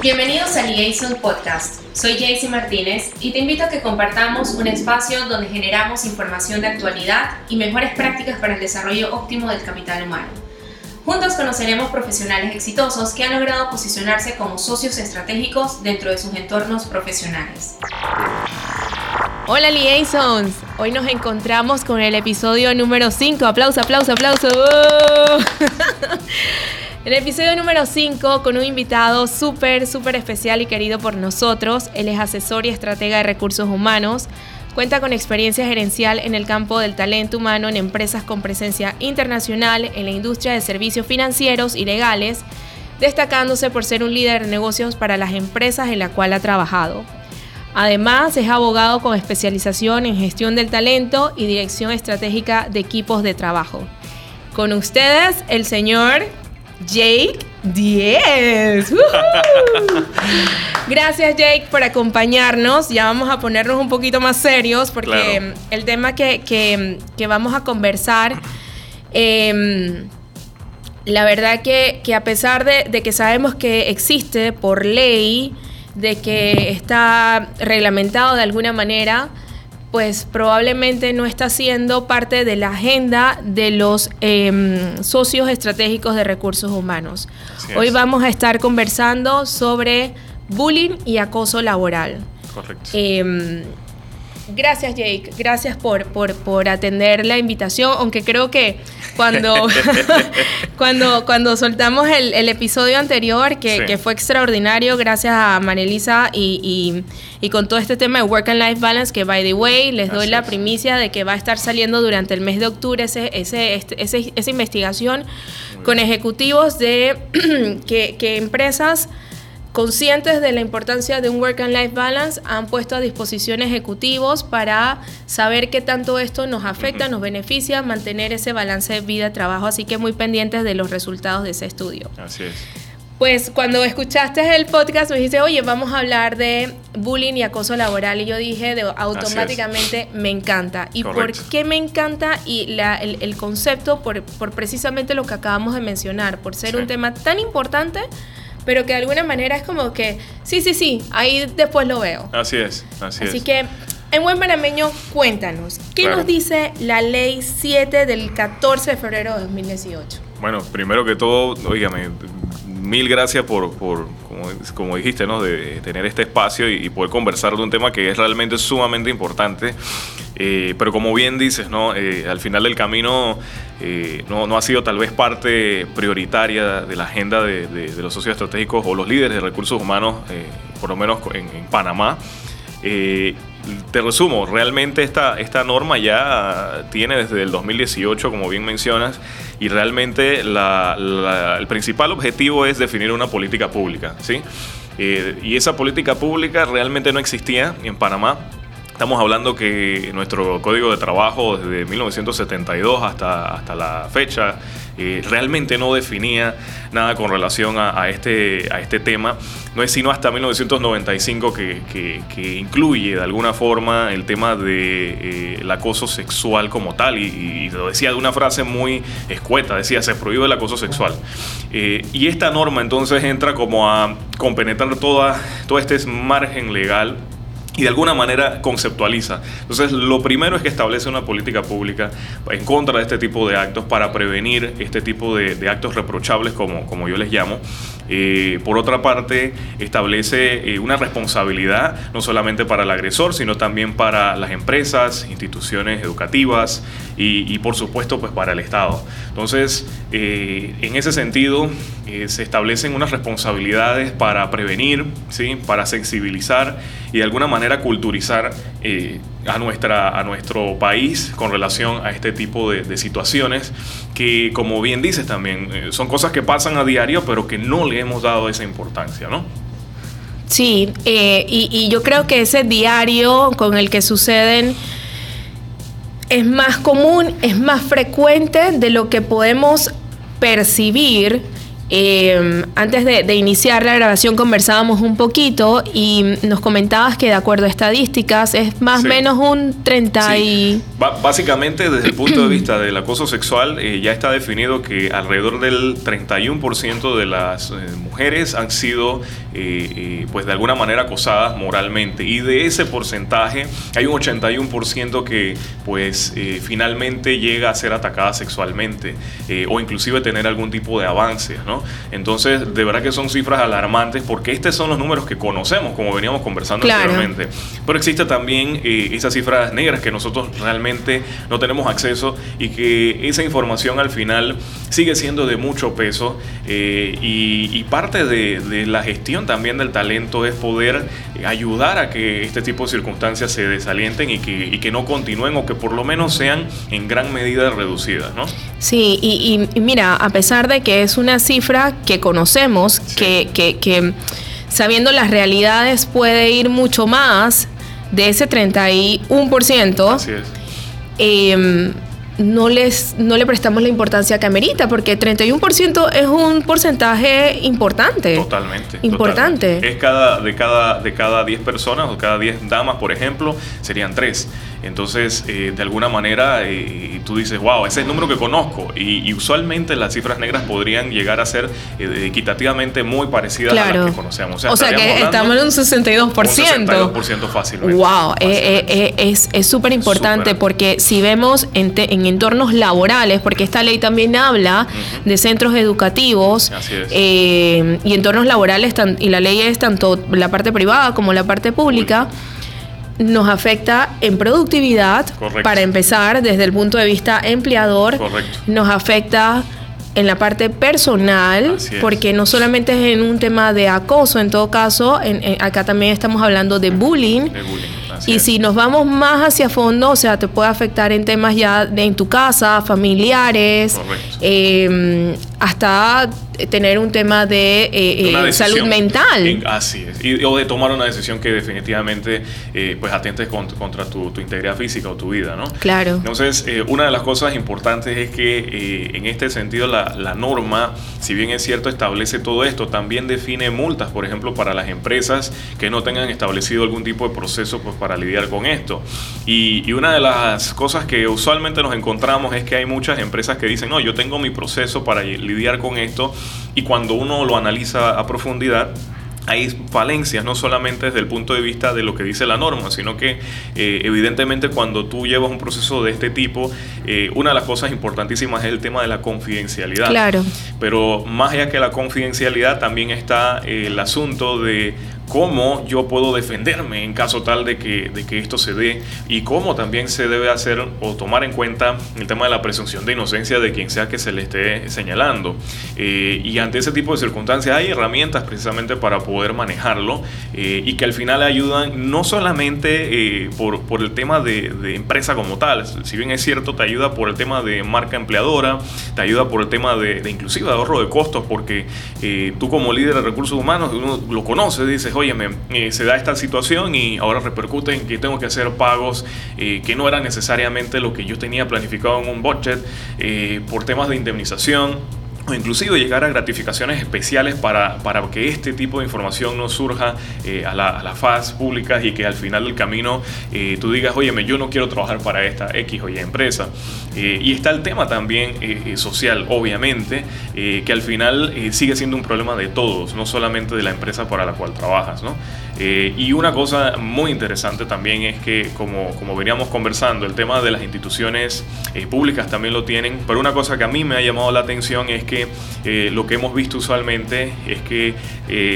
Bienvenidos a Liaison Podcast. Soy Jaycee Martínez y te invito a que compartamos un espacio donde generamos información de actualidad y mejores prácticas para el desarrollo óptimo del capital humano. Juntos conoceremos profesionales exitosos que han logrado posicionarse como socios estratégicos dentro de sus entornos profesionales. Hola Liaisons, hoy nos encontramos con el episodio número 5. Aplauso, aplauso, aplauso. El episodio número 5 con un invitado súper, súper especial y querido por nosotros. Él es asesor y estratega de recursos humanos. Cuenta con experiencia gerencial en el campo del talento humano en empresas con presencia internacional en la industria de servicios financieros y legales, destacándose por ser un líder de negocios para las empresas en la cual ha trabajado. Además, es abogado con especialización en gestión del talento y dirección estratégica de equipos de trabajo. Con ustedes, el señor Jake 10. Gracias Jake por acompañarnos. Ya vamos a ponernos un poquito más serios porque el tema que, vamos a conversar, em, la verdad que, a pesar de, de, que sabemos que existe por ley, de que está reglamentado de alguna manera, pues probablemente no está siendo parte de la agenda de los em, socios estratégicos de recursos humanos. Hoy vamos a estar conversando sobre bullying y acoso laboral. Correcto. Em, Gracias, Jake. Gracias por, por, atender la invitación, aunque creo que cuando, cuando, cuando soltamos el, episodio anterior, que, fue extraordinario, gracias a Manelisa y, y, con todo este tema de Work and Life Balance, que, by the way, les doy la primicia de que va a estar saliendo durante el mes de octubre ese, ese, este, esa investigación con ejecutivos de que, que empresas conscientes de la importancia de un work and life balance, han puesto a disposición ejecutivos para saber qué tanto esto nos afecta, nos beneficia, mantener ese balance de vida-trabajo, así que muy pendientes de los resultados de ese estudio. Así es. Pues cuando escuchaste el podcast me dijiste, oye, vamos a hablar de bullying y acoso laboral. Y yo dije, de, automáticamente me encanta. ¿Y por qué me encanta? Y el, concepto, por, precisamente lo que acabamos de mencionar, por ser un tema tan importante pero que de alguna manera es como que, sí, sí, sí, ahí después lo veo. Así es, así, es. Así que, en buen panameño, cuéntanos, ¿qué nos dice la ley 7 del 14 de febrero de 2018? Bueno, primero que todo, oígame, mil gracias por, por como, dijiste, ¿no? de tener este espacio y, poder conversar de un tema que es realmente sumamente importante. Eh, pero como bien dices, ¿no? Eh, al final del camino eh, no, ha sido tal vez parte prioritaria de la agenda de, los socios estratégicos o los líderes de recursos humanos, por lo menos en, en Panamá te resumo, realmente esta, esta norma ya tiene desde el 2018, como bien mencionas, y realmente el principal objetivo es definir una política pública, ¿sí? Eh, y esa política pública realmente no existía en Panamá. Estamos hablando que nuestro código de trabajo desde 1972 hasta, hasta la fecha eh, realmente no definía nada con relación a, este, a este tema. No es sino hasta 1995 que, que, incluye de alguna forma el tema del de, eh, acoso sexual como tal. Y, lo decía de una frase muy escueta, decía, se prohíbe el acoso sexual. Eh, y esta norma entonces entra como a compenetrar toda, todo este margen legal y de alguna manera conceptualiza. Entonces, lo primero es que establece una política pública en contra de este tipo de actos para prevenir este tipo de, actos reprochables, como, como yo les llamo. Eh, por otra parte, establece eh, una responsabilidad no solamente para el agresor, sino también para las empresas, instituciones educativas y, por supuesto, pues para el Estado. Entonces, eh, en ese sentido, se establecen unas responsabilidades para prevenir, ¿sí? para sensibilizar y de alguna manera culturizar a, nuestra, a nuestro país con relación a este tipo de, situaciones que, como bien dices también, eh, son cosas que pasan a diario, pero que no le hemos dado esa importancia, ¿no? Sí, eh, y, y yo creo que ese diario con el que suceden es más común, es más frecuente de lo que podemos percibir Eh, antes de, iniciar la grabación conversábamos un poquito y nos comentabas que de acuerdo a estadísticas es más o menos un 30 y... básicamente desde el punto de vista del acoso sexual eh, ya está definido que alrededor del 31% de las eh, mujeres han sido pues de alguna manera acosadas moralmente. Y de ese porcentaje hay un 81% que pues finalmente llega a ser atacada sexualmente o inclusive tener algún tipo de avance, ¿no? Entonces, de verdad que son cifras alarmantes porque estos son los números que conocemos, como veníamos conversando anteriormente. Pero existe también eh, esas cifras negras que nosotros realmente no tenemos acceso y que esa información al final sigue siendo de mucho peso eh, y, parte de, la gestión también del talento es poder ayudar a que este tipo de circunstancias se desalienten y que, que no continúen o que por lo menos sean en gran medida reducidas, ¿no? Sí, y mira, a pesar de que es una cifra que conocemos, que, que, sabiendo las realidades puede ir mucho más de ese 31%. Así es. Em, no, les, no le prestamos la importancia que amerita, porque 31% es un porcentaje importante. Totalmente. Importante. Es cada, de, cada, de cada 10 personas o cada 10 damas, por ejemplo, serían 3. Entonces, eh, de alguna manera, eh, tú dices, wow, ese es el número que conozco. Y, usualmente las cifras negras podrían llegar a ser eh, equitativamente muy parecidas a las que conocemos. O sea, que estamos en un 62%. Un 62% fácilmente. Wow, es súper importante porque si vemos en, entornos laborales, porque esta ley también habla de centros educativos y entornos laborales, y la ley es tanto la parte privada como la parte pública nos afecta en productividad, para empezar, desde el punto de vista empleador, nos afecta en la parte personal, porque no solamente es en un tema de acoso, en todo caso, acá también estamos hablando de bullying. Y si nos vamos más hacia fondo, o sea, te puede afectar en temas ya de en tu casa, familiares, eh, hasta tener un tema de eh, eh, salud mental. así es. Y, o de tomar una decisión que definitivamente eh, pues atente contra, tu, integridad física o tu vida, ¿no? Claro. Entonces, una de las cosas importantes es que en este sentido la, la, norma, si bien es cierto, establece todo esto, también define multas, por ejemplo, para las empresas que no tengan establecido algún tipo de proceso pues, para lidiar con esto. Y, y una de las cosas que usualmente nos encontramos es que hay muchas empresas que dicen, no, yo tengo mi proceso para lidiar con esto y cuando uno lo analiza a profundidad, hay falencias, no solamente desde el punto de vista de lo que dice la norma, sino que eh, evidentemente cuando tú llevas un proceso de este tipo, eh, una de las cosas importantísimas es el tema de la confidencialidad. Claro. Pero más allá que la confidencialidad, también está el asunto de cómo yo puedo defenderme en caso tal de que, de que esto se dé y cómo también se debe hacer o tomar en cuenta el tema de la presunción de inocencia de quien sea que se le esté señalando. Eh, y ante ese tipo de circunstancias hay herramientas precisamente para poder manejarlo eh, y que al final ayudan no solamente eh, por, por, el tema de, de, empresa como tal, si bien es cierto, te ayuda por el tema de marca empleadora, te ayuda por el tema de, de inclusive ahorro de costos, porque tú como líder de recursos humanos, uno lo conoce, dices, oye, eh, se da esta situación y ahora repercute en que tengo que hacer pagos eh, que no eran necesariamente lo que yo tenía planificado en un budget eh, por temas de indemnización o inclusive llegar a gratificaciones especiales para, para que este tipo de información no surja a, la, las faz públicas y que al final del camino tú digas, oye, yo no quiero trabajar para esta X o Y empresa. Eh, y está el tema también eh, eh, social, obviamente, que al final sigue siendo un problema de todos, no solamente de la empresa para la cual trabajas. ¿no? Y una cosa muy interesante también es que, como, como veníamos conversando, el tema de las instituciones públicas también lo tienen, pero una cosa que a mí me ha llamado la atención es que lo que hemos visto usualmente es que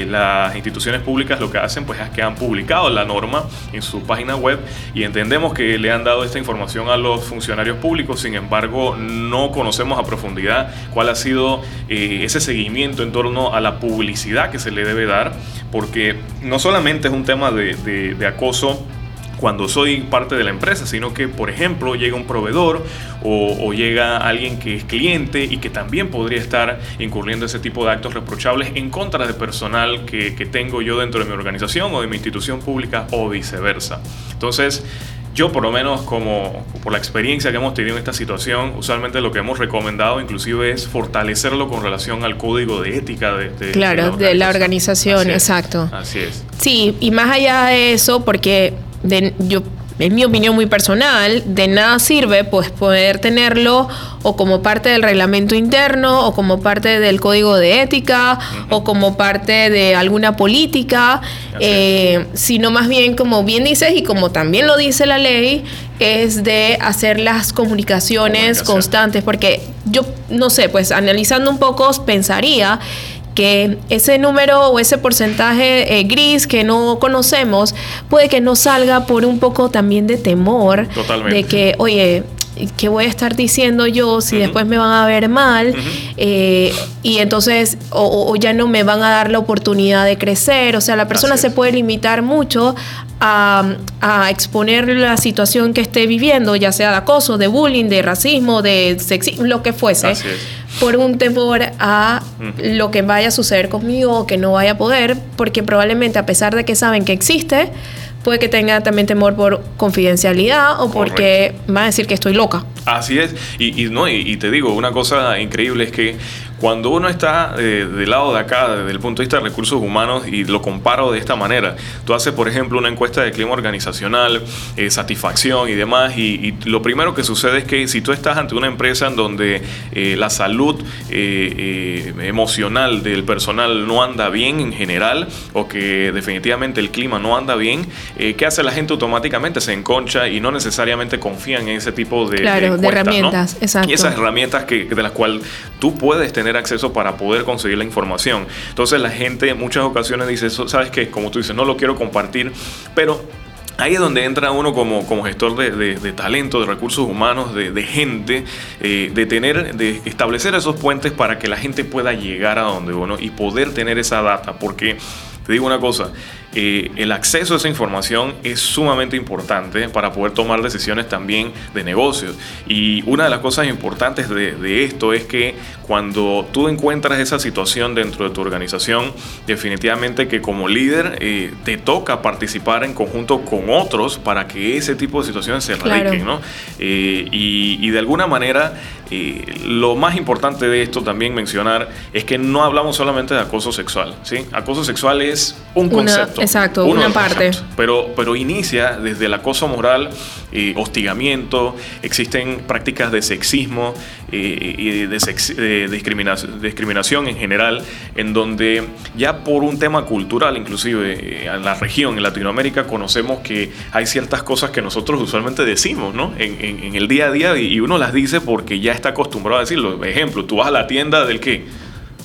las instituciones públicas lo que hacen pues es que han publicado la norma en su página web y entendemos que le han dado esta información a los funcionarios públicos. Sin embargo no conocemos a profundidad cuál ha sido eh, ese seguimiento en torno a la publicidad que se le debe dar, porque no solamente es un tema de, acoso, cuando soy parte de la empresa, sino que, por ejemplo, llega un proveedor o, llega alguien que es cliente y que también podría estar incurriendo ese tipo de actos reprochables en contra de personal que, que tengo yo dentro de mi organización o de mi institución pública o viceversa. Entonces, yo por lo menos como por la experiencia que hemos tenido en esta situación, usualmente lo que hemos recomendado inclusive es fortalecerlo con relación al código de ética de, claro, de la organización, exacto. Así es. Sí, y más allá de eso, porque de, yo en mi opinión muy personal, de nada sirve pues poder tenerlo o como parte del reglamento interno o como parte del código de ética o como parte de alguna política, eh, sino más bien como bien dices y como también lo dice la ley, es de hacer las comunicaciones constantes, porque yo no sé, pues analizando un poco pensaría que ese número o ese porcentaje eh, gris que no conocemos puede que no salga por un poco también de temor de que, oye, ¿qué voy a estar diciendo yo si después me van a ver mal? Eh, y entonces, o, ya no me van a dar la oportunidad de crecer. O sea, la persona se puede limitar mucho a, exponer la situación que esté viviendo, ya sea de acoso, de bullying, de racismo, de sexismo, lo que fuese por un temor a lo que vaya a suceder conmigo o que no vaya a poder, porque probablemente a pesar de que saben que existe, puede que tenga también temor por confidencialidad o porque va a decir que estoy loca. Así es, y, no, y, te digo, una cosa increíble es que cuando uno está eh, del lado de acá, desde el punto de vista de recursos humanos, y lo comparo de esta manera, tú haces, por ejemplo, una encuesta de clima organizacional, eh, satisfacción y demás, y, lo primero que sucede es que si tú estás ante una empresa en donde eh, la salud emocional del personal no anda bien en general, o que definitivamente el clima no anda bien, ¿qué hace la gente automáticamente? Se enconcha y no necesariamente confían en ese tipo de, herramientas. Exacto. Y esas herramientas que, de las cuales tú puedes tener acceso para poder conseguir la información. Entonces la gente en muchas ocasiones dice, sabes que como tú dices, no lo quiero compartir, pero Ahí es donde entra uno como, como gestor de, de, talento, de recursos humanos, de, gente, eh, de tener, de establecer esos puentes para que la gente pueda llegar a donde uno y poder tener esa data. Porque te digo una cosa, eh, el acceso a esa información es sumamente importante para poder tomar decisiones también de negocios. Y una de las cosas importantes de, esto es que cuando tú encuentras esa situación dentro de tu organización, definitivamente que como líder eh, te toca participar en conjunto con otros para que ese tipo de situaciones se erradiquen. ¿no? Eh, y, de alguna manera, lo más importante de esto también mencionar es que no hablamos solamente de acoso sexual. ¿sí? Acoso sexual es un concepto. Exacto, una parte. Pero, pero inicia desde el acoso moral, eh, hostigamiento, existen prácticas de sexismo eh, y de, discriminación, discriminación, en general, en donde ya por un tema cultural, inclusive eh, en la región, en Latinoamérica, conocemos que hay ciertas cosas que nosotros usualmente decimos, ¿no? En, en el día a día y uno las dice porque ya está acostumbrado a decirlo. Ejemplo, tú vas a la tienda del qué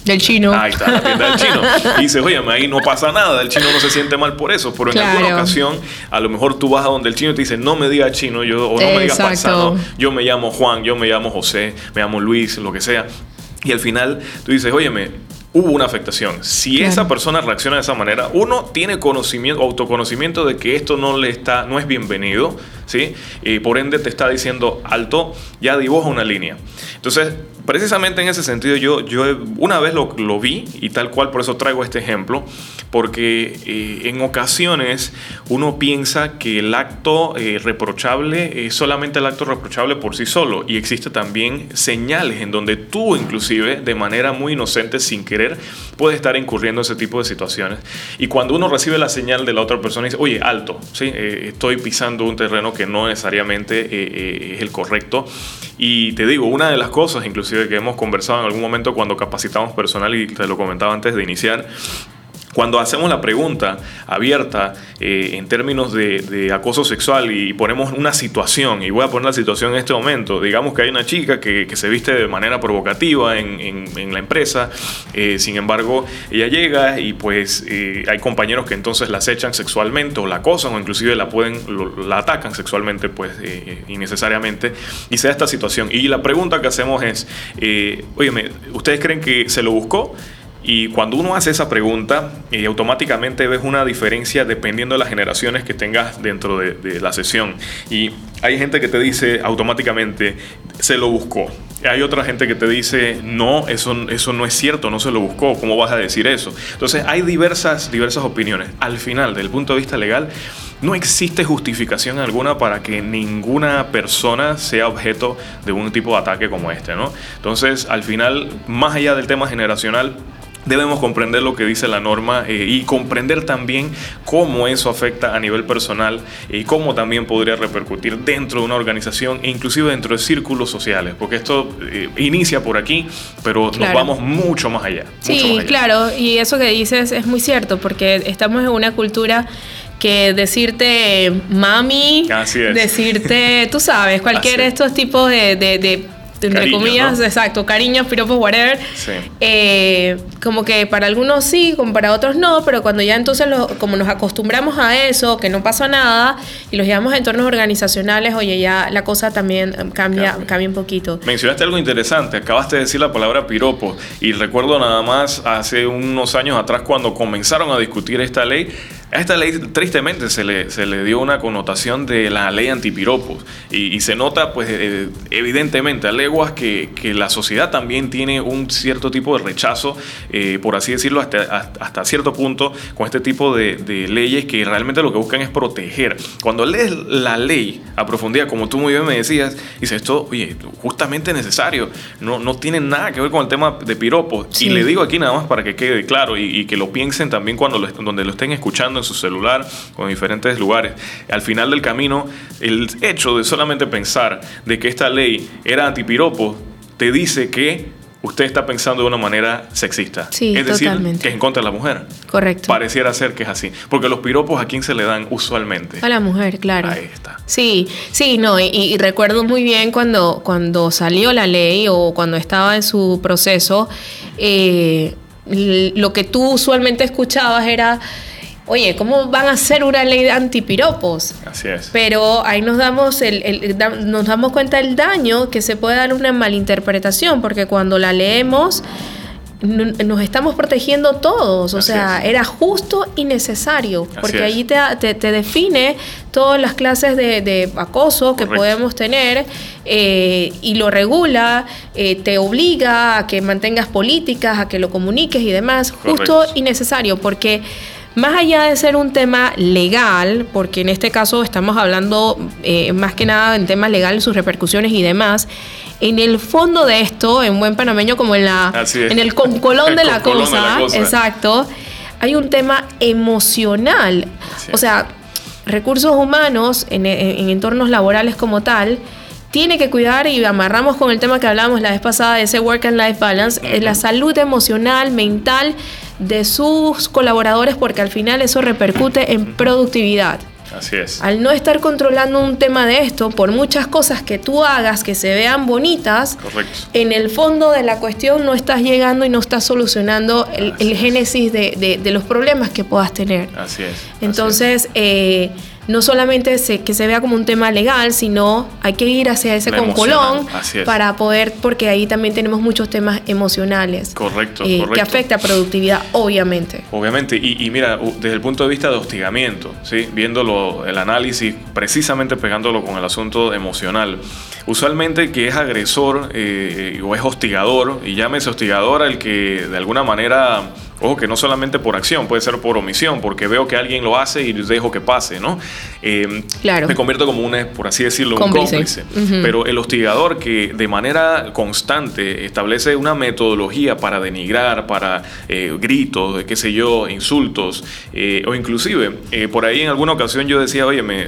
del chino. Ahí está la tienda del chino. Y dices, oye, ahí no pasa nada, el chino no se siente mal por eso. Pero en alguna ocasión, a lo mejor tú vas a donde el chino te dice, no me digas chino, yo, o no me digas paisano, yo me llamo Juan, yo me llamo José, me llamo Luis, lo que sea. Y al final tú dices, óyeme, hubo una afectación. Si esa persona reacciona de esa manera, uno tiene conocimiento, autoconocimiento de que esto no le está, no es bienvenido, ¿sí? Y por ende te está diciendo alto, ya dibuja una línea. Entonces, precisamente en ese sentido, yo, yo una vez lo, lo vi y tal cual, por eso traigo este ejemplo, porque eh, en ocasiones uno piensa que el acto eh, reprochable es solamente el acto reprochable por sí solo y existe también señales en donde tú inclusive de manera muy inocente, sin querer, puedes estar incurriendo en ese tipo de situaciones. Y cuando uno recibe la señal de la otra persona y dice, oye, alto, ¿sí? Eh, estoy pisando un terreno que no necesariamente es el correcto. Y te digo, una de las cosas inclusive que hemos conversado en algún momento cuando capacitamos personal y te lo comentaba antes de iniciar, cuando hacemos la pregunta abierta eh, en términos de, acoso sexual y ponemos una situación, y voy a poner la situación en este momento, digamos que hay una chica que, se viste de manera provocativa en, la empresa, eh, sin embargo, ella llega y pues eh, hay compañeros que entonces la acechan sexualmente o la acosan o inclusive la pueden, la atacan sexualmente pues innecesariamente y se da esta situación. Y la pregunta que hacemos es, oye, ¿ustedes creen que se lo buscó? Y cuando uno hace esa pregunta, eh, automáticamente ves una diferencia dependiendo de las generaciones que tengas dentro de, la sesión. Y hay gente que te dice automáticamente, se lo buscó. Hay otra gente que te dice, no, eso, eso no es cierto, no se lo buscó, ¿cómo vas a decir eso? Entonces hay diversas, diversas opiniones. Al final, desde el punto de vista legal, no existe justificación alguna para que ninguna persona sea objeto de un tipo de ataque como este, ¿no? Entonces, al final, más allá del tema generacional, debemos comprender lo que dice la norma eh, y comprender también cómo eso afecta a nivel personal y cómo también podría repercutir dentro de una organización e inclusive dentro de círculos sociales, porque esto eh, inicia por aquí, pero nos vamos mucho más allá. Sí, claro, y eso que dices es muy cierto, porque estamos en una cultura que decirte mami, decirte, tú sabes, cualquier de estos tipos de entre comillas, exacto, cariños, piropos, whatever. Eh, como que para algunos sí, como para otros no, pero cuando ya entonces, como nos acostumbramos a eso, que no pasa nada, y los llevamos a entornos organizacionales, oye, ya la cosa también eh, cambia, cambia un poquito. Mencionaste algo interesante, acabaste de decir la palabra piropo, y recuerdo nada más hace unos años atrás cuando comenzaron a discutir esta ley, a esta ley tristemente se le, se le dio una connotación de la ley antipiropos y, y se nota pues eh, evidentemente a leguas que, que, la sociedad también tiene un cierto tipo de rechazo, eh, por así decirlo, hasta, hasta cierto punto con este tipo de, de, leyes que realmente lo que buscan es proteger. Cuando lees la ley a profundidad, como tú muy bien me decías, dices esto, oye, justamente necesario, no, no tiene nada que ver con el tema de piropos. Y le digo aquí nada más para que quede claro y, y que lo piensen también cuando lo, donde lo estén escuchando en su celular o en diferentes lugares. Al final del camino, el hecho de solamente pensar de que esta ley era antipiropo te dice que usted está pensando de una manera sexista. Sí, es decir, que es en contra de la mujer. Correcto. Pareciera ser que es así. Porque los piropos a quién se le dan usualmente. A la mujer, claro. Ahí está. Sí, sí, no, y, recuerdo muy bien cuando, cuando salió la ley o cuando estaba en su proceso, eh, lo que tú usualmente escuchabas era oye, ¿cómo van a hacer una ley de antipiropos? Así es. Pero ahí nos damos, el, nos damos cuenta del daño que se puede dar una malinterpretación, porque cuando la leemos nos estamos protegiendo todos, o sea, era justo y necesario, porque allí te, te, define todas las clases de, acoso que podemos tener eh, y lo regula, eh, te obliga a que mantengas políticas, a que lo comuniques y demás, justo y necesario, porque más allá de ser un tema legal, porque en este caso estamos hablando eh, más que nada en temas legales, sus repercusiones y demás, en el fondo de esto, en buen panameño, como en, la, en el concolón, de, la cosa, exacto, hay un tema emocional. O sea, recursos humanos en, entornos laborales como tal, tiene que cuidar y amarramos con el tema que hablábamos la vez pasada de ese work and life balance, la salud emocional, mental de sus colaboradores porque al final eso repercute en productividad. Así es. Al no estar controlando un tema de esto, por muchas cosas que tú hagas que se vean bonitas, en el fondo de la cuestión no estás llegando y no estás solucionando el, génesis de, los problemas que puedas tener. Así es. Entonces, Eh, no solamente que se vea como un tema legal, sino hay que ir hacia ese concolón para poder, porque ahí también tenemos muchos temas emocionales. Correcto, eh, Que afecta a productividad, obviamente. Obviamente, y, mira, desde el punto de vista de hostigamiento, ¿sí? viéndolo, el análisis, precisamente pegándolo con el asunto emocional. Usualmente que es agresor eh, o es hostigador, y llámese hostigador al que de alguna manera Ojo que no solamente por acción, puede ser por omisión, porque veo que alguien lo hace y dejo que pase, ¿no? Eh, claro. Me convierto como un, por así decirlo, un cómplice. Pero el hostigador que de manera constante establece una metodología para denigrar, para eh, gritos, qué sé yo, insultos, eh, o inclusive, por ahí en alguna ocasión yo decía, oye, me,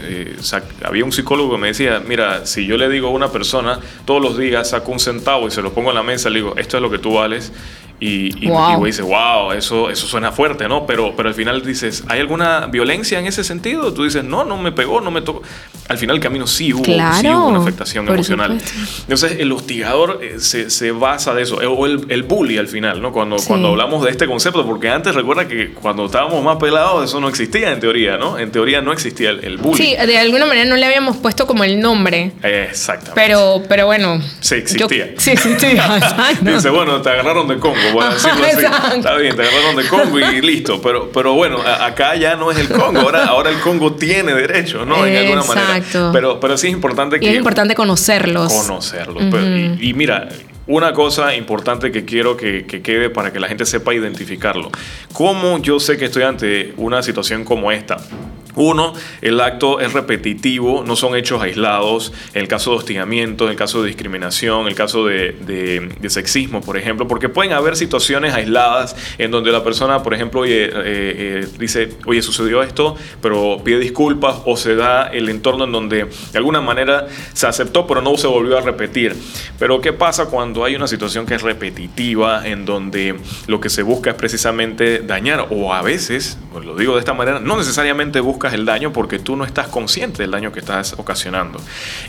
había un psicólogo que me decía, mira, si yo le digo a una persona todos los días saco un centavo y se lo pongo en la mesa, le digo, esto es lo que tú vales, y, y, wow. dice, wow, eso, eso suena fuerte, ¿no? Pero, pero al final dices, ¿hay alguna violencia en ese sentido? Tú dices, no, no me pegó, no me tocó. Al final el camino sí hubo, sí hubo una afectación emocional. Entonces el hostigador eh, se, se, basa de eso, o el, el, bully al final, ¿no? Cuando, cuando hablamos de este concepto, porque antes recuerda que cuando estábamos más pelados eso no existía en teoría, ¿no? En teoría no existía el, el bully. Sí, de alguna manera no le habíamos puesto como el nombre. Exactamente. Pero, pero bueno. Sí, existía. sí, existía. Dice, bueno, te agarraron de Congo Está bien, te agarraron de Congo y listo. Pero, pero bueno, acá ya no es el Congo. Ahora, ahora el Congo tiene derecho, ¿no? En alguna manera. Pero, pero sí es importante que. es importante conocerlos. Conocerlos. y, mira, una cosa importante que quiero que, que, quede para que la gente sepa identificarlo. ¿Cómo yo sé que estoy ante una situación como esta? Uno, el acto es repetitivo, no son hechos aislados. En el caso de hostigamiento, en el caso de discriminación, en el caso de, sexismo, por ejemplo, porque pueden haber situaciones aisladas en donde la persona, por ejemplo, eh, eh, dice, oye, sucedió esto, pero pide disculpas, o se da el entorno en donde de alguna manera se aceptó, pero no se volvió a repetir. Pero, ¿qué pasa cuando hay una situación que es repetitiva, en donde lo que se busca es precisamente dañar, o a veces, lo digo de esta manera, no necesariamente busca el daño porque tú no estás consciente del daño que estás ocasionando.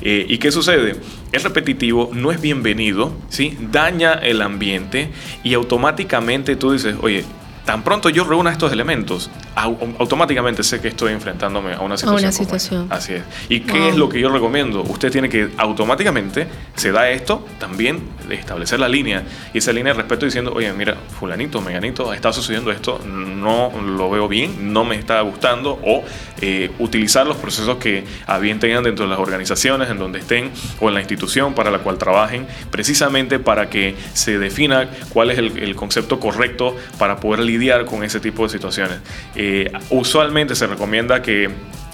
Eh, ¿Y qué sucede? Es repetitivo, no es bienvenido, ¿sí? daña el ambiente y automáticamente tú dices, oye, tan pronto yo reúna estos elementos, automáticamente sé que estoy enfrentándome a una situación. Así es. ¿Y qué es lo que yo recomiendo? Usted tiene que automáticamente, se da esto, también establecer la línea y esa línea de respeto diciendo, oye, mira, fulanito, meganito, está sucediendo esto, no lo veo bien, no me está gustando, o eh, utilizar los procesos que a bien tengan dentro de las organizaciones en donde estén o en la institución para la cual trabajen, precisamente para que se defina cuál es el, el concepto correcto para poder lidiar con ese tipo de situaciones. Eh, usualmente se recomienda que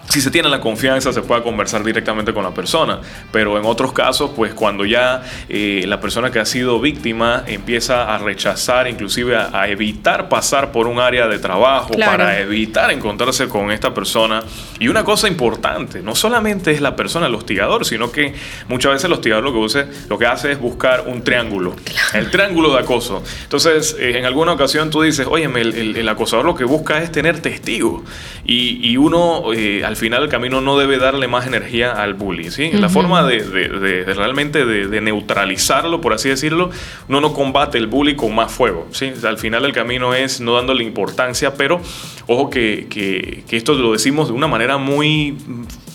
si se tiene la confianza se pueda conversar directamente con la persona, pero en otros casos, pues cuando ya eh, la persona que ha sido víctima empieza a rechazar, inclusive a, evitar pasar por un área de trabajo para evitar encontrarse con esta persona. Y una cosa importante, no solamente es la persona el hostigador, sino que muchas veces el hostigador lo que, use, lo que hace es buscar un triángulo, el triángulo de acoso. Entonces, eh, en alguna ocasión tú dices, oye, el, acosador lo que busca es tener testigos y, uno eh, al final el camino no debe darle más energía al bullying. ¿sí? La forma de, realmente de, neutralizarlo, por así decirlo, uno no combate el bullying con más fuego. ¿sí? Al final el camino es no dándole importancia, pero ojo que, que, que esto lo decimos de una manera muy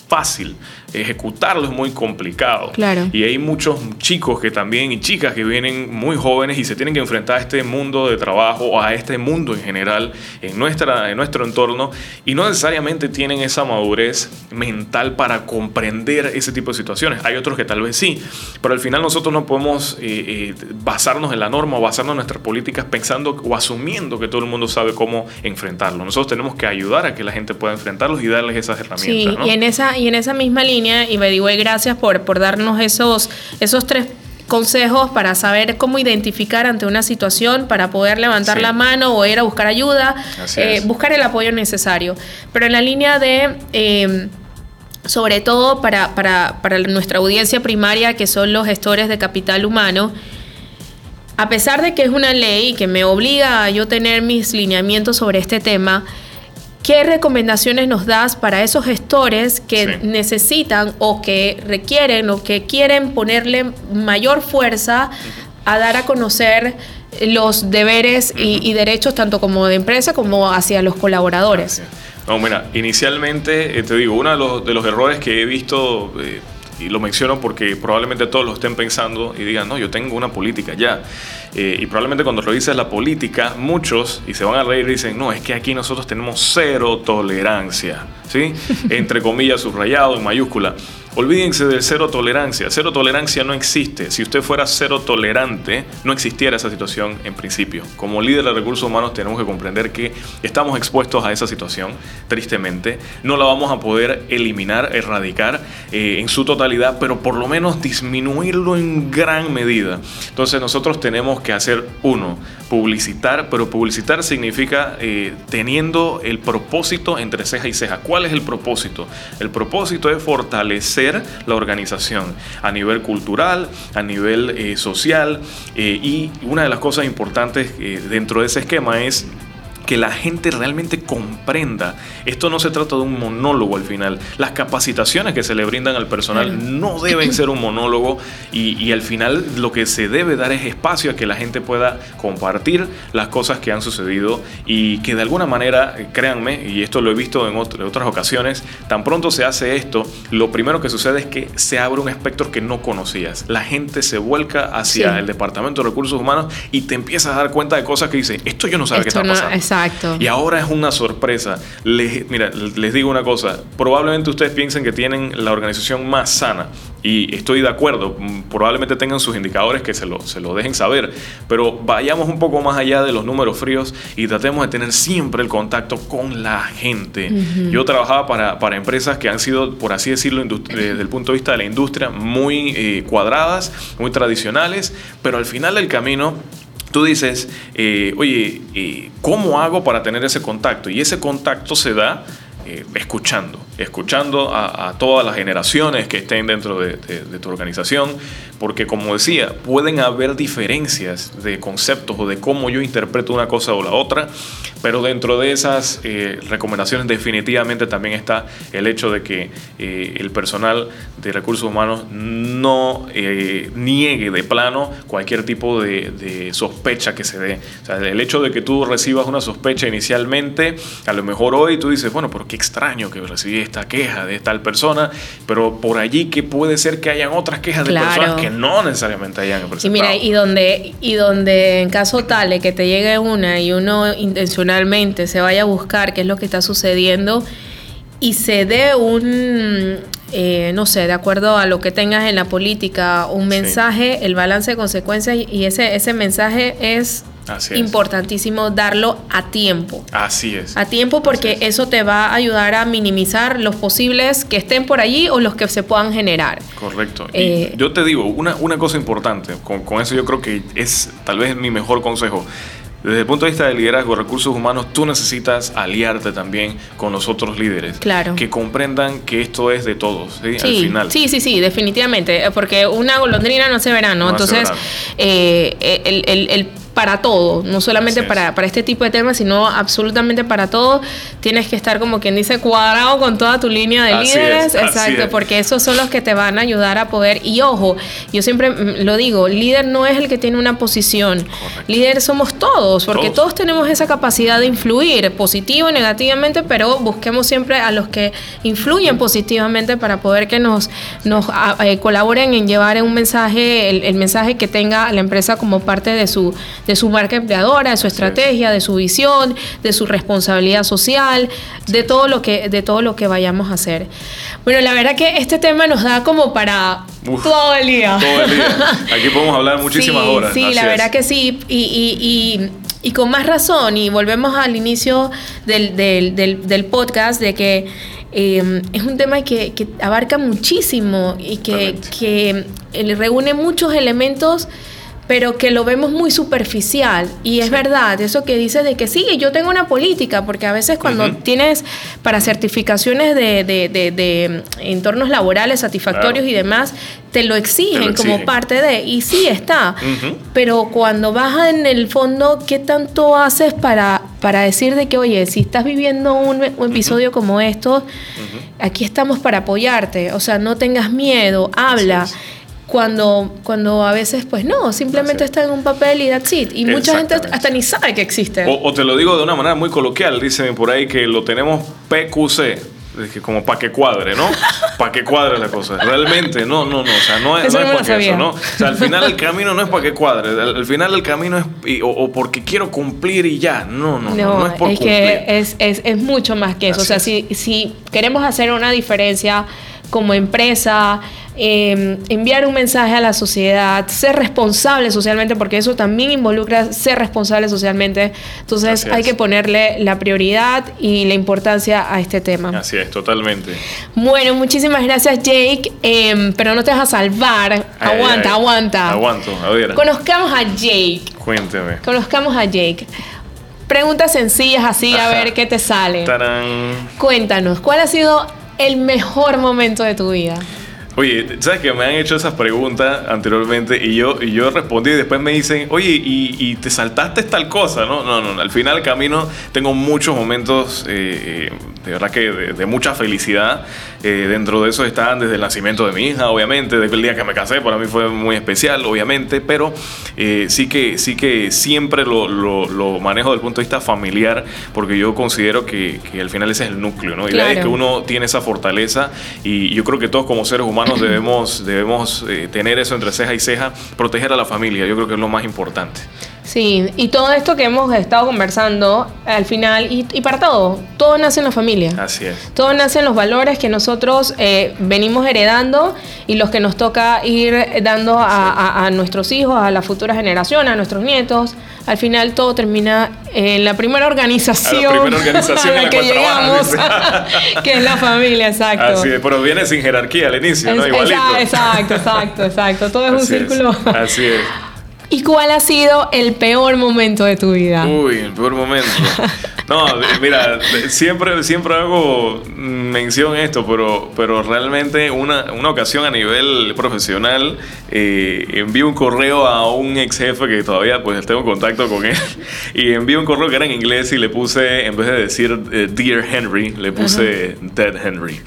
fácil ejecutarlo es muy complicado. Claro. Y hay muchos chicos que también y chicas que vienen muy jóvenes y se tienen que enfrentar a este mundo de trabajo o a este mundo en general en, nuestra, en nuestro entorno y no necesariamente tienen esa madurez mental para comprender ese tipo de situaciones. Hay otros que tal vez sí, pero al final nosotros no podemos eh, eh, basarnos en la norma o basarnos en nuestras políticas pensando o asumiendo que todo el mundo sabe cómo enfrentarlo. Nosotros tenemos que ayudar a que la gente pueda enfrentarlos y darles esas herramientas. Sí, y, en esa, y en esa misma línea y by the gracias por, por darnos esos, esos tres consejos para saber cómo identificar ante una situación, para poder levantar la mano o ir a buscar ayuda, eh, buscar el apoyo necesario. Pero en la línea de... Eh, sobre todo para, para, para, nuestra audiencia primaria, que son los gestores de capital humano, a pesar de que es una ley que me obliga a yo tener mis lineamientos sobre este tema, ¿Qué recomendaciones nos das para esos gestores que necesitan o que requieren o que quieren ponerle mayor fuerza a dar a conocer los deberes y, derechos tanto como de empresa como hacia los colaboradores? No, mira, inicialmente eh, te digo, uno de los, errores que he visto, eh, y lo menciono porque probablemente todos lo estén pensando y digan, no, yo tengo una política ya. Eh, y probablemente cuando revises la política, muchos, y se van a reír, dicen, no, es que aquí nosotros tenemos cero tolerancia, ¿sí? Entre comillas, subrayado, en mayúscula. Olvídense del cero tolerancia. Cero tolerancia no existe. Si usted fuera cero tolerante, no existiera esa situación en principio. Como líder de recursos humanos tenemos que comprender que estamos expuestos a esa situación, tristemente. No la vamos a poder eliminar, erradicar eh, en su totalidad, pero por lo menos disminuirlo en gran medida. Entonces nosotros tenemos que hacer uno, publicitar, pero publicitar significa eh, teniendo el propósito entre ceja y ceja. ¿Cuál es el propósito? El propósito es fortalecer la organización a nivel cultural, a nivel eh, social eh, y una de las cosas importantes dentro de ese esquema es que la gente realmente comprenda. Esto no se trata de un monólogo al final. Las capacitaciones que se le brindan al personal no deben ser un monólogo y, al final lo que se debe dar es espacio a que la gente pueda compartir las cosas que han sucedido y que de alguna manera, créanme, y esto lo he visto en, otras ocasiones, tan pronto se hace esto, lo primero que sucede es que se abre un espectro que no conocías. La gente se vuelca hacia el Departamento de Recursos Humanos y te empiezas a dar cuenta de cosas que dice, esto yo no sabía que está pasando Exacto. Y ahora es una sorpresa. Les, mira, les digo una cosa. Probablemente ustedes piensen que tienen la organización más sana. Y estoy de acuerdo. Probablemente tengan sus indicadores que se lo, se lo dejen saber. Pero vayamos un poco más allá de los números fríos y tratemos de tener siempre el contacto con la gente. Yo trabajaba para, para, empresas que han sido, por así decirlo, desde el punto de vista de la industria, muy eh, cuadradas, muy tradicionales. Pero al final del camino tú dices, eh, oye, eh, ¿cómo hago para tener ese contacto? Y ese contacto se da eh, escuchando, escuchando a, todas las generaciones que estén dentro de, tu organización, porque como decía, pueden haber diferencias de conceptos o de cómo yo interpreto una cosa o la otra, pero dentro de esas eh, recomendaciones definitivamente también está el hecho de que eh, el personal de recursos humanos no niegue de plano cualquier tipo de, sospecha que se dé. O sea, el hecho de que tú recibas una sospecha inicialmente, a lo mejor hoy tú dices, bueno, pero qué extraño que recibí esta queja de tal persona, pero por allí que puede ser que hayan otras quejas de personas que no necesariamente hayan presentado. Y mira, y donde, y donde en caso tal de que te llegue una y uno intencionalmente se vaya a buscar qué es lo que está sucediendo y se dé un, eh, no sé, de acuerdo a lo que tengas en la política, un mensaje, el balance de consecuencias y ese, ese mensaje es importantísimo darlo a tiempo. Así es. A tiempo porque eso te va a ayudar a minimizar los posibles que estén por allí o los que se puedan generar. Correcto. y eh, yo te digo, una, una cosa importante, con, con eso yo creo que es tal vez mi mejor consejo. Desde el punto de vista de liderazgo, recursos humanos, tú necesitas aliarte también con los otros líderes. Claro. Que comprendan que esto es de todos, ¿sí? Al final. Sí, sí, sí, definitivamente. Porque una golondrina no hace verano. Entonces, eh, el, el, el para todo, no solamente para, para, este tipo de temas, sino absolutamente para todo. Tienes que estar como quien dice cuadrado con toda tu línea de líderes, exacto, porque esos son los que te van a ayudar a poder. Y ojo, yo siempre lo digo, líder no es el que tiene una posición, líder somos todos, porque todos. tenemos esa capacidad de influir positivo y negativamente, pero busquemos siempre a los que influyen positivamente para poder que nos, nos eh, colaboren en llevar un mensaje, el mensaje que tenga la empresa como parte de su de su marca empleadora, de su estrategia, de su visión, de su responsabilidad social, de todo lo que de todo lo que vayamos a hacer. Bueno, la verdad que este tema nos da como para todo el día. Todo el día. Aquí podemos hablar muchísimas horas. Sí, la verdad que sí. Y, con más razón, y volvemos al inicio del, podcast, de que eh, es un tema que, abarca muchísimo y que, que reúne muchos elementos pero que lo vemos muy superficial. Y es verdad, eso que dices de que sí, yo tengo una política, porque a veces cuando tienes para certificaciones de, de, de, entornos laborales satisfactorios y demás, te lo exigen, como parte de, y sí está, pero cuando vas en el fondo, ¿qué tanto haces para, para decir de que, oye, si estás viviendo un, episodio como esto, aquí estamos para apoyarte, o sea, no tengas miedo, habla cuando, cuando a veces, pues no, simplemente está en un papel y that's it. Y mucha gente hasta ni sabe que existe. O, te lo digo de una manera muy coloquial, dicen por ahí que lo tenemos PQC. Como para que cuadre, ¿no? Para que cuadre la cosa. Realmente, no, no, no. O sea, no es, no es porque eso, ¿no? O sea, al final el camino no es para que cuadre. Al, final el camino es o, porque quiero cumplir y ya. No, no, no. No, es por es que es, es, es, mucho más que eso. o sea, si, si queremos hacer una diferencia como empresa, Em, enviar un mensaje a la sociedad, ser responsable socialmente, porque eso también involucra ser responsable socialmente. Entonces hay que ponerle la prioridad y la importancia a este tema. Así es, totalmente. Bueno, muchísimas gracias Jake, em, pero no te vas a salvar. aguanta, aguanta. Aguanto, a ver. Conozcamos a Jake. Cuénteme. Conozcamos a Jake. Preguntas sencillas así, a ver qué te sale. Cuéntanos, ¿cuál ha sido el mejor momento de tu vida? Oye, ¿sabes que me han hecho esas preguntas anteriormente y yo, y yo respondí y después me dicen, oye, ¿y, te saltaste tal cosa? No, no, no, al final camino tengo muchos momentos eh, eh, de verdad que de, mucha felicidad. Eh, dentro de eso están desde el nacimiento de mi hija, obviamente, desde el día que me casé, para mí fue muy especial, obviamente, pero sí, que, sí que siempre lo, lo, manejo desde el punto de vista familiar, porque yo considero que, que al final ese es el núcleo, ¿no? Y la es que uno tiene esa fortaleza y yo creo que todos como seres humanos debemos, debemos eh, tener eso entre ceja y ceja, proteger a la familia, yo creo que es lo más importante. Sí, y todo esto que hemos estado conversando, al final, y, para todo, todo nace en la familia. Así es. Todo nace en los valores que nosotros eh, venimos heredando y los que nos toca ir dando a, nuestros hijos, a la futura generación, a nuestros nietos. Al final todo termina en la primera organización, a la, primera organización a la que llegamos, que es la familia, exacto. Así es, pero viene sin jerarquía al inicio, ¿no? Igualito. Exacto, exacto, exacto. Todo es un círculo. Así es. ¿Y cuál ha sido el peor momento de tu vida? Uy, el peor momento. No, mira, siempre, siempre hago mención a esto, pero, pero realmente una, una ocasión a nivel profesional eh, envío un correo a un ex jefe que todavía pues tengo contacto con él y envío un correo que era en inglés y le puse, en vez de decir eh, Dear Henry, le puse Dead Henry.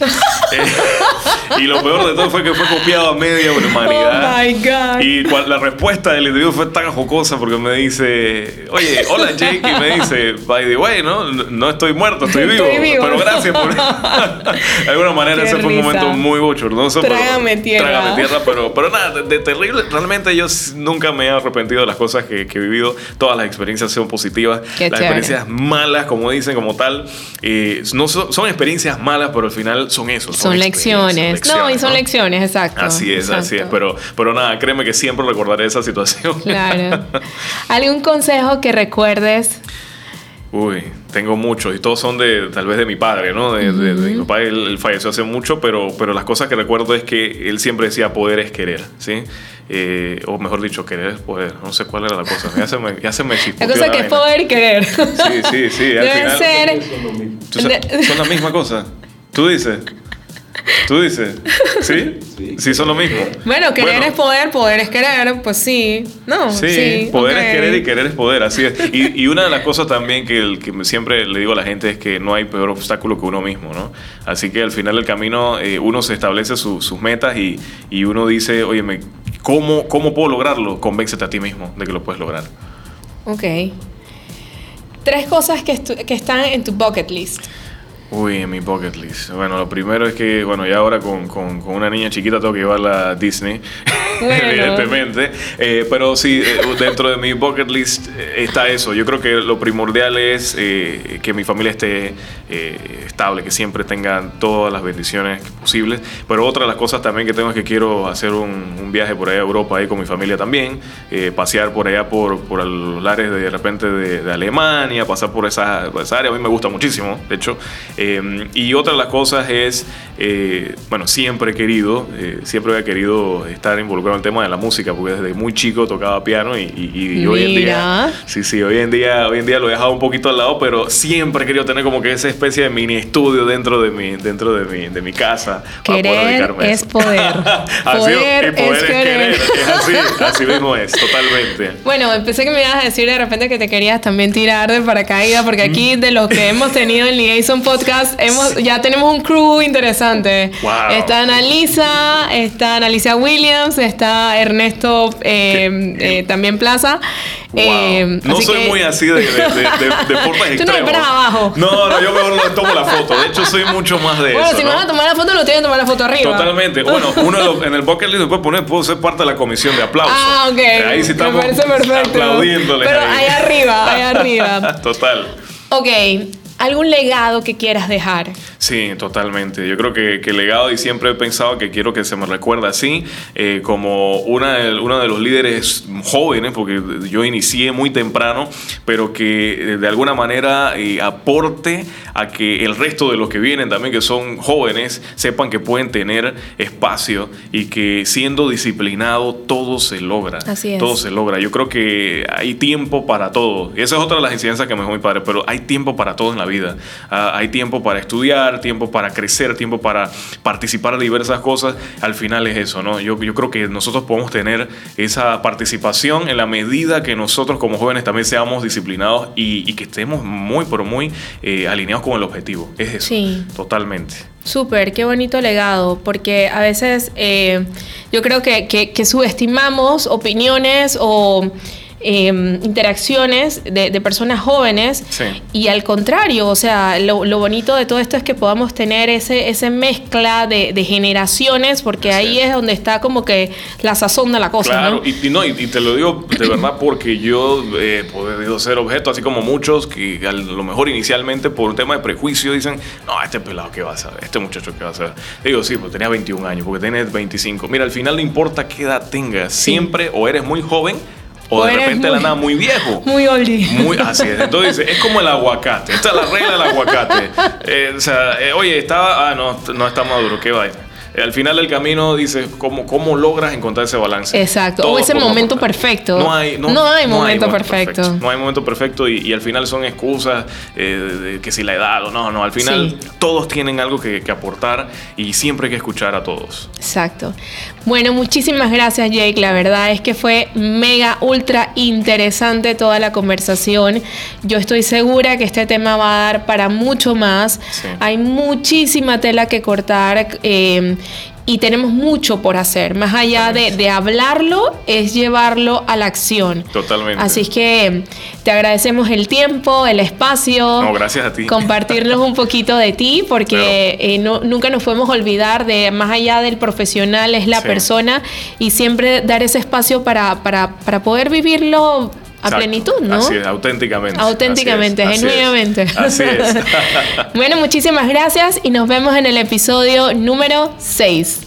Eh, y lo peor de todo fue que fue copiado a media humanidad. Oh my God. Y la respuesta del individuo fue tan jocosa porque me dice, oye, hola Jake, y me dice, by the way, ¿no? No estoy muerto, estoy, vivo, Pero gracias por. de alguna manera ese fue un momento muy bochornoso. Trágame tierra. Trágame tierra, pero, pero nada, de, terrible. Realmente yo nunca me he arrepentido de las cosas que, he vivido. Todas las experiencias son positivas. las experiencias malas, como dicen, como tal, eh, no son, experiencias malas, pero al final son eso. Son, lecciones. No, y son lecciones, exacto. Así es, así es. Pero, pero nada, créeme que siempre recordaré esa situación. Claro. ¿Algún consejo que recuerdes? Uy, tengo muchos y todos son de tal vez de mi padre, ¿no? De, mi papá, él, falleció hace mucho, pero, pero las cosas que recuerdo es que él siempre decía poder es querer, ¿sí? Eh, o mejor dicho, querer es poder. No sé cuál era la cosa. Ya se me, ya se me La cosa que es poder y querer. Sí, sí, sí. Debe ser... Son la misma cosa. Tú dices. ¿Tú dices? ¿Sí? Sí, son lo mismo. Bueno, querer es poder, poder es querer, pues sí. No, sí. poder es querer y querer es poder, así es. Y, una de las cosas también que, que, siempre le digo a la gente es que no hay peor obstáculo que uno mismo, ¿no? Así que al final del camino eh, uno se establece sus metas y, y, uno dice, oye, ¿cómo, ¿cómo puedo lograrlo? Convéncete a ti mismo de que lo puedes lograr. Ok. Tres cosas que, que están en tu bucket list. Uy, en mi bucket list. Bueno, lo primero es que, bueno, ya ahora con, con, con una niña chiquita tengo que llevarla a Disney, evidentemente. Eh, pero sí, eh, dentro de mi bucket list eh, está eso. Yo creo que lo primordial es que mi familia esté estable, que siempre tengan todas las bendiciones posibles. Pero otra de las cosas también que tengo es que quiero hacer un, viaje por allá a Europa ahí con mi familia también, pasear por allá por, por los lares de, repente de, Alemania, pasar por esa, por área. A mí me gusta muchísimo, de hecho. Y otra de las cosas es, bueno, siempre he querido, siempre había querido estar involucrado en el tema de la música, porque desde muy chico tocaba piano y, hoy en día, sí, sí, hoy en día, hoy en día lo he dejado un poquito al lado, pero siempre he querido tener como que esa especie de mini estudio dentro de mi, dentro de mi, de mi casa. Querer es poder. poder, es, querer. Es así, así mismo es, totalmente. Bueno, empecé que me ibas a decir de repente que te querías también tirar de paracaídas, porque aquí de los que hemos tenido en Liaison Podcast, hemos, ya tenemos un crew interesante. Está Analisa, está Analicia Williams, está Ernesto eh, eh, también Plaza. Eh, no soy muy así de, de, de, Tú no abajo. No, no, yo mejor no tomo la foto. De hecho, soy mucho más de eso. Bueno, si me van a tomar la foto, no tienen que tomar la foto arriba. Totalmente. Bueno, uno en el bucket list después poner, puedo ser parte de la comisión de aplausos. Ah, ok. Ahí sí estamos me parece perfecto. aplaudiéndoles. Pero ahí arriba, ahí arriba. Total. Ok. ¿Algún legado que quieras dejar? Sí, totalmente. Yo creo que, que legado y siempre he pensado que quiero que se me recuerde así, eh, como una, uno de los líderes jóvenes, porque yo inicié muy temprano, pero que eh, de alguna manera eh, aporte a que el resto de los que vienen también, que son jóvenes, sepan que pueden tener espacio y que siendo disciplinado todo se logra. Así es. Todo se logra. Yo creo que hay tiempo para todo. Y esa es otra de las incidencias que me dejó mi padre, pero hay tiempo para todo en la vida. Ah, hay tiempo para estudiar, tiempo para crecer, tiempo para participar en diversas cosas. Al final es eso, ¿no? Yo, yo creo que nosotros podemos tener esa participación en la medida que nosotros como jóvenes también seamos disciplinados y, que estemos muy, pero muy eh, alineados con el objetivo. Es eso. Sí. Totalmente. Súper, qué bonito legado, porque a veces eh, yo creo que, que subestimamos opiniones o em, interacciones de, personas jóvenes. Y al contrario, o sea, lo, bonito de todo esto es que podamos tener ese, ese mezcla de, generaciones, porque ahí es donde está como que la sazón de la cosa. Claro, Y, no, y, te lo digo de verdad porque yo he podido ser objeto, así como muchos que a lo mejor inicialmente por un tema de prejuicio dicen, no, este pelado, ¿qué va a saber? Este muchacho, ¿qué va a saber? Digo, sí, pues tenía 21 años, porque tenés 25. Mira, al final no importa qué edad tengas, siempre o eres muy joven o, de repente la nada muy viejo. Muy oldie. Muy, así es. Entonces es como el aguacate. Esta es la regla del aguacate. Eh, o sea, eh, oye, estaba. Ah, no, no está maduro. ¿Qué va? Al final del camino dices cómo, cómo logras encontrar ese balance. Exacto, o ese momento perfecto. No hay, no, hay, momento, perfecto. No hay momento perfecto y, al final son excusas eh, que si la edad o no, no, al final todos tienen algo que, que, aportar y siempre hay que escuchar a todos. Exacto. Bueno, muchísimas gracias Jake, la verdad es que fue mega, ultra interesante toda la conversación. Yo estoy segura que este tema va a dar para mucho más. Hay muchísima tela que cortar. Eh, y tenemos mucho por hacer. Más allá de, hablarlo, es llevarlo a la acción. Totalmente. Así es que te agradecemos el tiempo, el espacio. No, gracias a ti. Compartirnos un poquito de ti, porque eh, no, nunca nos podemos olvidar de más allá del profesional, es la persona y siempre dar ese espacio para, para, para poder vivirlo a plenitud, ¿no? Así es, auténticamente. Auténticamente, genuinamente. Así es. bueno, muchísimas gracias y nos vemos en el episodio número 6.